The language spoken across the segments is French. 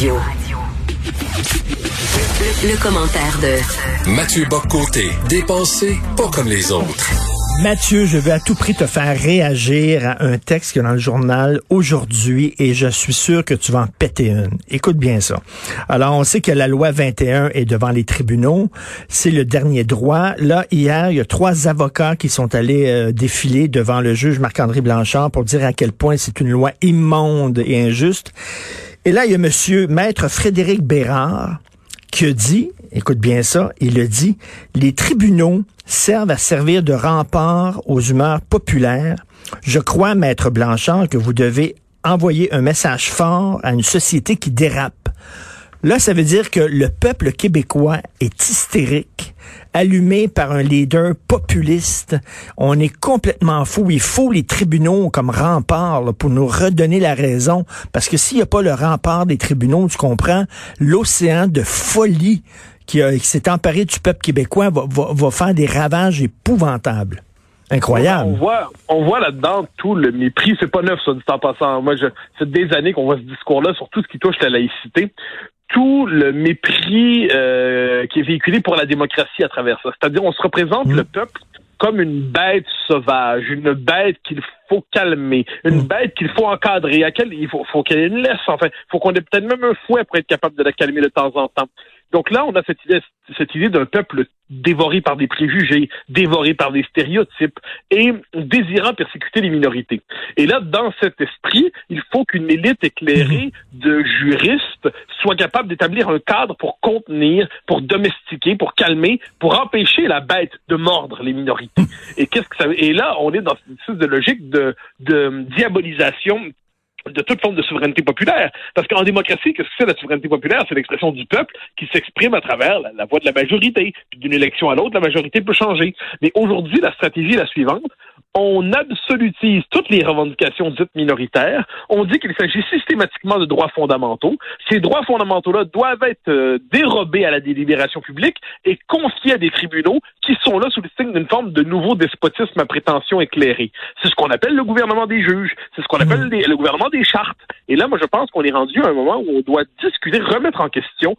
Le, commentaire de Mathieu Boccoté, dépensé pas comme les autres. Mathieu, je veux à tout prix te faire réagir à un texte qui est dans le journal aujourd'hui et je suis sûr que tu vas en péter une. Écoute bien ça. Alors, on sait que la loi 21 est devant les tribunaux. C'est le dernier droit. Là, hier, il y a trois avocats qui sont allés euh, défiler devant le juge Marc-André Blanchard pour dire à quel point c'est une loi immonde et injuste. Et là, il y a monsieur Maître Frédéric Bérard qui a dit, écoute bien ça, il a dit, les tribunaux servent à servir de rempart aux humeurs populaires. Je crois, Maître Blanchard, que vous devez envoyer un message fort à une société qui dérape. Là, ça veut dire que le peuple québécois est hystérique, allumé par un leader populiste. On est complètement fou. Il faut les tribunaux comme rempart pour nous redonner la raison. Parce que s'il n'y a pas le rempart des tribunaux, tu comprends, l'océan de folie qui, s'est emparé du peuple québécois va, faire des ravages épouvantables. Incroyable. On voit, on voit là-dedans tout le mépris. C'est pas neuf, ça, dit en passant. Moi, je, c'est des années qu'on voit ce discours-là sur tout ce qui touche la laïcité tout le mépris euh, qui est véhiculé pour la démocratie à travers ça. C'est-à-dire, on se représente mmh. le peuple comme une bête sauvage, une bête qu'il faut calmer, une mmh. bête qu'il faut encadrer, à laquelle il faut, faut qu'elle ait une laisse, enfin, il faut qu'on ait peut-être même un fouet pour être capable de la calmer de temps en temps. Donc là, on a cette idée, cette idée d'un peuple dévoré par des préjugés, dévoré par des stéréotypes et désirant persécuter les minorités. Et là, dans cet esprit, il faut qu'une élite éclairée mhm. de juristes soit capable d'établir un cadre pour contenir, pour domestiquer, pour calmer, pour empêcher la bête de mordre les minorités. Et qu'est-ce que ça Et là, on est dans une espèce de logique de, de diabolisation de toute forme de souveraineté populaire. Parce qu'en démocratie, qu'est-ce que c'est la souveraineté populaire? C'est l'expression du peuple qui s'exprime à travers la, voix de la majorité. Puis d'une élection à l'autre, la majorité peut changer. Mais aujourd'hui, la stratégie est la suivante on absolutise toutes les revendications dites minoritaires. On dit qu'il s'agit systématiquement de droits fondamentaux. Ces droits fondamentaux-là doivent être euh, dérobés à la délibération publique et confiés à des tribunaux qui sont là sous le signe d'une forme de nouveau despotisme à prétention éclairée. C'est ce qu'on appelle le gouvernement des juges. C'est ce qu'on appelle mmh. le gouvernement des chartes. Et là, moi, je pense qu'on est rendu à un moment où on doit discuter, remettre en question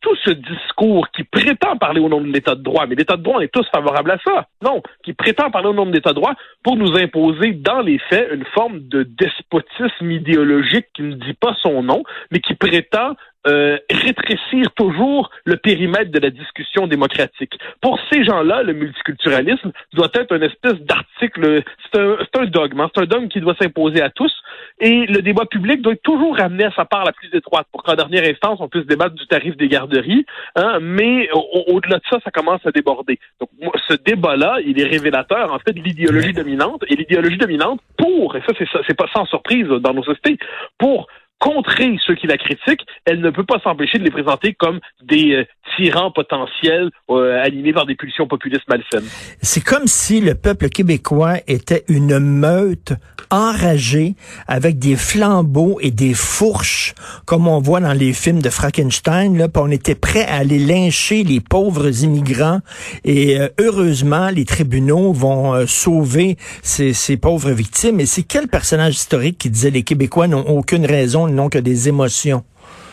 tout ce discours qui prétend parler au nom de l'État de droit, mais l'État de droit, on est tous favorables à ça. Non, qui prétend parler au nom de l'État de droit pour nous imposer dans les faits une forme de despotisme idéologique qui ne dit pas son nom, mais qui prétend euh, rétrécir toujours le périmètre de la discussion démocratique. Pour ces gens-là, le multiculturalisme doit être une espèce d'article, c'est un, un, dogme, hein. c'est un dogme qui doit s'imposer à tous, et le débat public doit être toujours ramené à sa part la plus étroite pour qu'en dernière instance, on puisse débattre du tarif des garderies, hein, mais au-delà de ça, ça commence à déborder. Donc, ce débat-là, il est révélateur, en fait, de l'idéologie dominante, et l'idéologie dominante pour, et ça, c'est ça, c'est pas sans surprise dans nos sociétés, pour contrer ceux qui la critiquent, elle ne peut pas s'empêcher de les présenter comme des euh, tyrans potentiels euh, animés par des pulsions populistes malsaines. C'est comme si le peuple québécois était une meute enragée avec des flambeaux et des fourches, comme on voit dans les films de Frankenstein. Là, on était prêt à aller lyncher les pauvres immigrants et euh, heureusement, les tribunaux vont sauver ces, ces pauvres victimes. Et c'est quel personnage historique qui disait les Québécois n'ont aucune raison non que des émotions.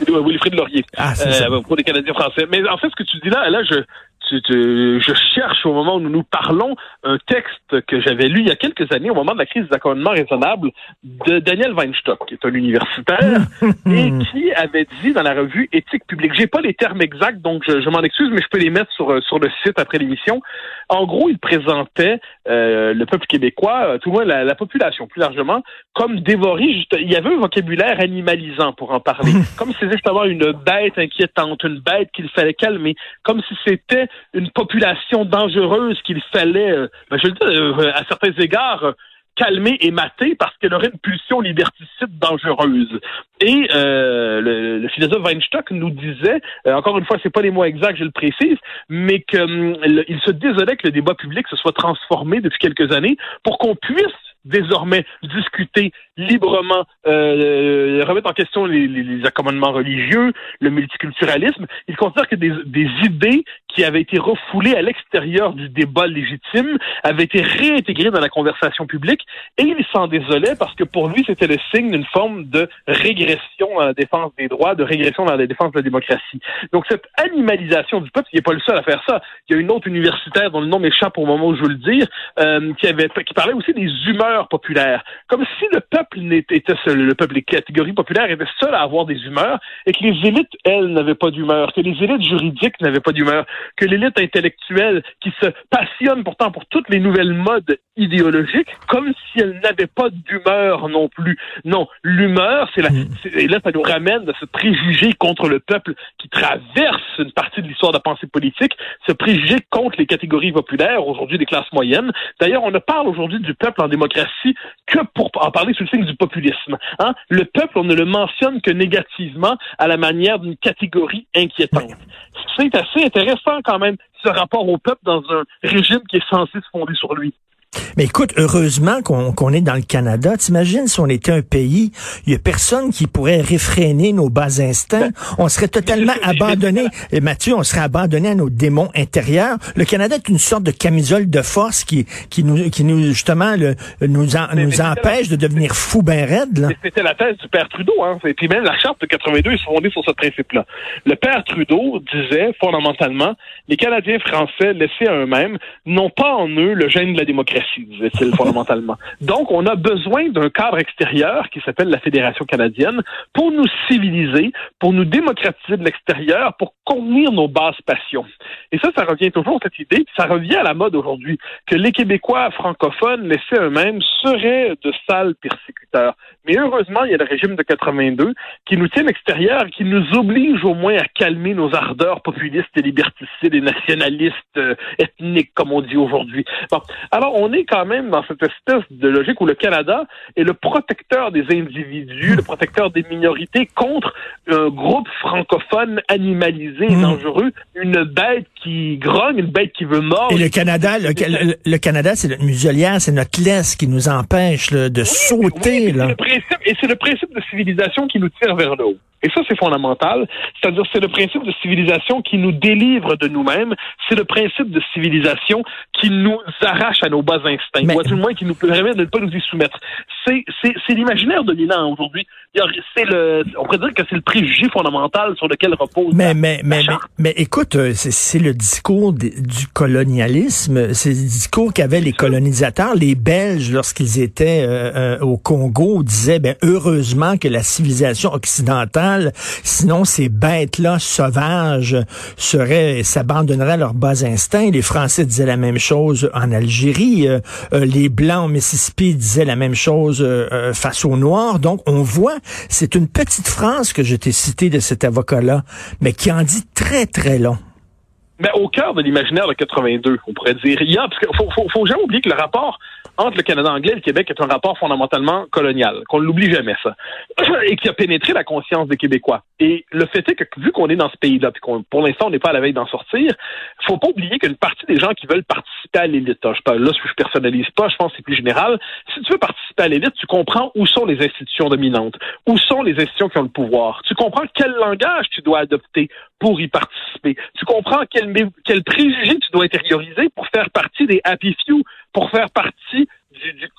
Wilfrid Laurier. Ah, euh, pour les Canadiens français. Mais en fait, ce que tu dis là, là, je, je cherche au moment où nous nous parlons un texte que j'avais lu il y a quelques années, au moment de la crise des accommodements raisonnables, de Daniel Weinstock, qui est un universitaire, et qui avait dit dans la revue Éthique publique, j'ai pas les termes exacts, donc je, m'en excuse, mais je peux les mettre sur, sur le site après l'émission. En gros, il présentait euh, le peuple québécois, euh, tout le moins la, la, population plus largement, comme dévoré. Juste, il y avait un vocabulaire animalisant pour en parler, comme si c'était justement une bête inquiétante, une bête qu'il fallait calmer, comme si c'était une population dangereuse qu'il fallait, euh, ben, je le dis, euh, à certains égards, calmée et matée parce qu'elle aurait une pulsion liberticide dangereuse. Et euh, le, philosophe Weinstock nous disait, euh, encore une fois, c'est pas les mots exacts, je le précise, mais qu'il hum, se désolait que le débat public se soit transformé depuis quelques années pour qu'on puisse désormais discuter librement, euh, remettre en question les, les, accommodements religieux, le multiculturalisme. Il considère que des, des idées qui avaient été refoulées à l'extérieur du débat légitime avaient été réintégrées dans la conversation publique et il s'en désolait parce que pour lui, c'était le signe d'une forme de régression dans la défense des droits, de régression dans la défense de la démocratie. Donc cette animalisation du peuple, il n'est pas le seul à faire ça. Il y a une autre universitaire dont le nom m'échappe au moment où je veux le dire, euh, qui avait qui parlait aussi des humeurs populaires, comme si le peuple n'était seul, le peuple, les catégories populaires étaient seuls à avoir des humeurs et que les élites, elles, n'avaient pas d'humeur, que les élites juridiques n'avaient pas d'humeur, que l'élite intellectuelle qui se passionne pourtant pour toutes les nouvelles modes idéologiques, comme si elle n'avait pas d'humeur non plus. Non, l'humeur, c'est la, mm. et là, ça nous ramène à ce préjugé contre le peuple qui traverse une partie de l'histoire de la pensée politique, ce préjugé contre les catégories populaires, aujourd'hui des classes moyennes. D'ailleurs, on ne parle aujourd'hui du peuple en démocratie que pour en parler sous le signe du populisme. Hein? Le peuple, on ne le mentionne que négativement à la manière d'une catégorie inquiétante. C'est assez intéressant quand même, ce rapport au peuple dans un régime qui est censé se fonder sur lui. Mais écoute, heureusement qu'on est dans le Canada. T'imagines si on était un pays, il y a personne qui pourrait réfréner nos bas instincts. On serait totalement abandonné. Et Mathieu, on serait abandonné à nos démons intérieurs. Le Canada est une sorte de camisole de force qui, qui nous, qui nous justement le, nous, nous empêche de devenir fous ben raides. C'était la thèse du père Trudeau. Hein. Et puis même la charte de 82 est fondée sur ce principe-là. Le père Trudeau disait fondamentalement, les Canadiens français laissés à eux-mêmes n'ont pas en eux le gène de la démocratie fondamentalement. Donc, on a besoin d'un cadre extérieur qui s'appelle la Fédération canadienne pour nous civiliser, pour nous démocratiser de l'extérieur, pour contenir nos basses passions. Et ça, ça revient toujours cette idée, ça revient à la mode aujourd'hui, que les Québécois francophones laissés eux-mêmes seraient de sales persécuteurs. Mais heureusement, il y a le régime de 82 qui nous tient extérieur, qui nous oblige au moins à calmer nos ardeurs populistes et liberticides et nationalistes euh, ethniques, comme on dit aujourd'hui. Bon, alors on est quand même dans cette espèce de logique où le Canada est le protecteur des individus, le protecteur des minorités contre un groupe francophone animalisé et hmm. dangereux, une bête qui grogne, une bête qui veut mordre. Et le Canada, le, Canada, c'est notre muselière, c'est notre laisse qui nous empêche de sauter. là et c'est le principe de civilisation qui nous tire vers le haut. Et ça, c'est fondamental. C'est-à-dire, c'est le principe de civilisation qui nous délivre de nous-mêmes. C'est le principe de civilisation qui nous arrache à nos bas instincts, ou à tout le moins qui nous permet de ne pas nous y soumettre. C'est, c'est, c'est l'imaginaire dominant aujourd'hui. C'est le, on pourrait dire que c'est le préjugé fondamental sur lequel repose. Mais, mais, mais, mais, écoute, euh, c'est, c'est le discours du colonialisme. C'est le discours qu'avaient les colonisateurs. Les Belges, lorsqu'ils étaient euh, euh, au Congo, disaient, ben, heureusement que la civilisation occidentale Sinon, ces bêtes-là sauvages seraient, s'abandonneraient à leurs bas instincts. Les Français disaient la même chose en Algérie. Euh, euh, les Blancs au Mississippi disaient la même chose euh, face aux Noirs. Donc, on voit, c'est une petite France que je t'ai citée de cet avocat-là, mais qui en dit très, très long. Mais au cœur de l'imaginaire de 82, on pourrait dire, il y a, parce qu'il faut, faut, faut jamais oublier que le rapport entre le Canada anglais et le Québec est un rapport fondamentalement colonial, qu'on ne l'oublie jamais, ça, et qui a pénétré la conscience des Québécois. Et le fait est que, vu qu'on est dans ce pays-là, puis qu'on, pour l'instant, on n'est pas à la veille d'en sortir, faut pas oublier qu'une partie des gens qui veulent participer à l'élite, pas, là, je personnalise pas, je pense que c'est plus général, si tu veux participer à l'élite, tu comprends où sont les institutions dominantes, où sont les institutions qui ont le pouvoir, tu comprends quel langage tu dois adopter pour y participer, tu comprends quel, quel préjugé tu dois intérioriser pour faire partie des happy few, pour faire partie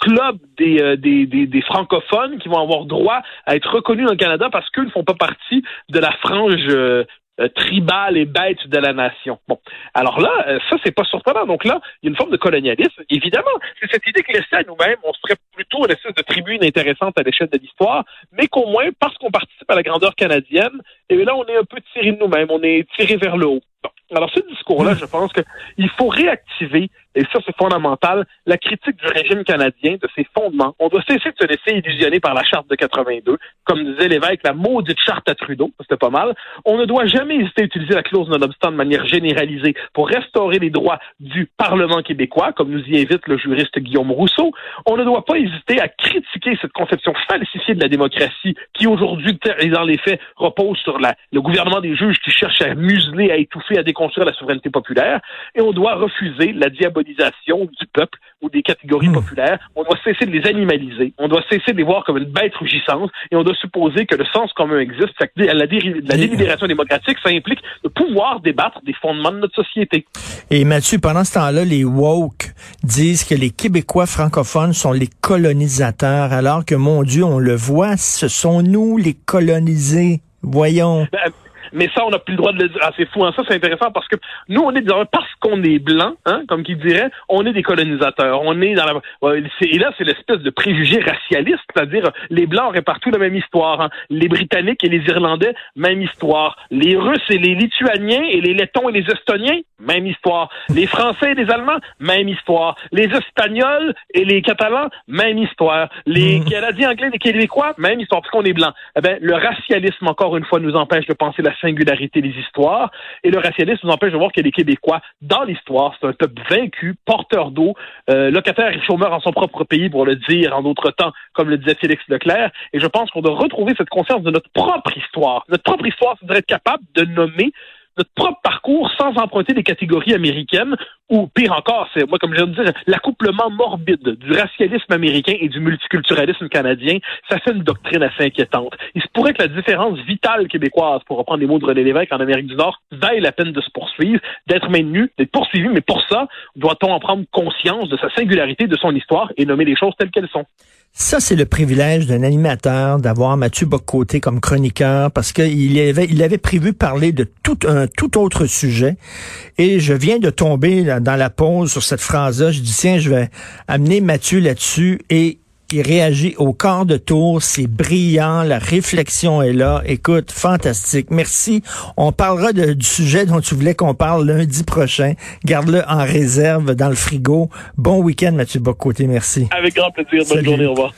club euh, des, des, des, francophones qui vont avoir droit à être reconnus dans Canada parce qu'ils ne font pas partie de la frange euh, euh, tribale et bête de la nation. Bon, alors là, ça c'est pas surprenant. Donc là, il y a une forme de colonialisme. Évidemment, c'est cette idée que laissée à nous-mêmes, on serait plutôt une espèce de tribune intéressante à l'échelle de l'histoire, mais qu'au moins parce qu'on participe à la grandeur canadienne, et eh là on est un peu tiré de nous-mêmes, on est tiré vers le haut. Alors ce discours-là, je pense qu'il faut réactiver et ça c'est fondamental, la critique du régime canadien, de ses fondements. On doit cesser de se laisser illusionner par la charte de 82. Comme disait l'évêque, la maudite charte à Trudeau, c'était pas mal. On ne doit jamais hésiter à utiliser la clause non-obstant de manière généralisée pour restaurer les droits du Parlement québécois, comme nous y invite le juriste Guillaume Rousseau. On ne doit pas hésiter à critiquer cette conception falsifiée de la démocratie qui aujourd'hui, dans les faits, repose sur la, le gouvernement des juges qui cherche à museler, à étouffer, à déconstruire la souveraineté populaire. Et on doit refuser la diabolisation du peuple ou des catégories Hmm. populaires. On doit cesser de les animaliser. On doit cesser de les voir comme une bête rugissante. Et on doit supposer que le sens commun existe. Fait que la, déri- la délibération démocratique, ça implique de pouvoir débattre des fondements de notre société. Et Mathieu, pendant ce temps-là, les woke disent que les Québécois francophones sont les colonisateurs, alors que, mon Dieu, on le voit, ce sont nous les colonisés. Voyons. Ben, mais ça, on n'a plus le droit de le dire. Ah, c'est fou, hein? ça, c'est intéressant parce que nous, on est dans, parce qu'on est blanc, hein, comme qui dirait, on est des colonisateurs. On est dans la, et là, c'est l'espèce de préjugé racialiste, c'est-à-dire, les blancs auraient partout la même histoire, hein. Les Britanniques et les Irlandais, même histoire. Les Russes et les Lituaniens et les Lettons et les Estoniens, même histoire. Les Français et les Allemands, même histoire. Les Espagnols et les Catalans, même histoire. Les Canadiens anglais et les Québécois, même histoire, parce qu'on est blanc. Eh ben, le racialisme, encore une fois, nous empêche de penser la singularité des histoires, et le racialisme nous empêche de voir que les Québécois, dans l'histoire, c'est un peuple vaincu, porteur d'eau, euh, locataire et chômeur en son propre pays, pour le dire en d'autres temps, comme le disait Félix Leclerc, et je pense qu'on doit retrouver cette conscience de notre propre histoire. Notre propre histoire, c'est d'être capable de nommer notre propre parcours sans emprunter des catégories américaines ou pire encore, c'est moi comme je viens de dire, l'accouplement morbide du racialisme américain et du multiculturalisme canadien, ça fait une doctrine assez inquiétante. Il se pourrait que la différence vitale québécoise, pour reprendre les mots de René Lévesque en Amérique du Nord, vaille la peine de se poursuivre, d'être maintenu, d'être poursuivi, mais pour ça, doit-on en prendre conscience de sa singularité, de son histoire et nommer les choses telles qu'elles sont? Ça, c'est le privilège d'un animateur d'avoir Mathieu Bocoté comme chroniqueur parce qu'il avait, prévu parler de tout un tout autre sujet. Et je viens de tomber dans la pause sur cette phrase-là. Je dis, tiens, je vais amener Mathieu là-dessus et il réagit au quart de tour. C'est brillant. La réflexion est là. Écoute, fantastique. Merci. On parlera de- du sujet dont tu voulais qu'on parle lundi prochain. Garde-le en réserve dans le frigo. Bon week-end, Mathieu Bocoté. Merci. Avec grand plaisir. Bonne Salut. journée. Au revoir.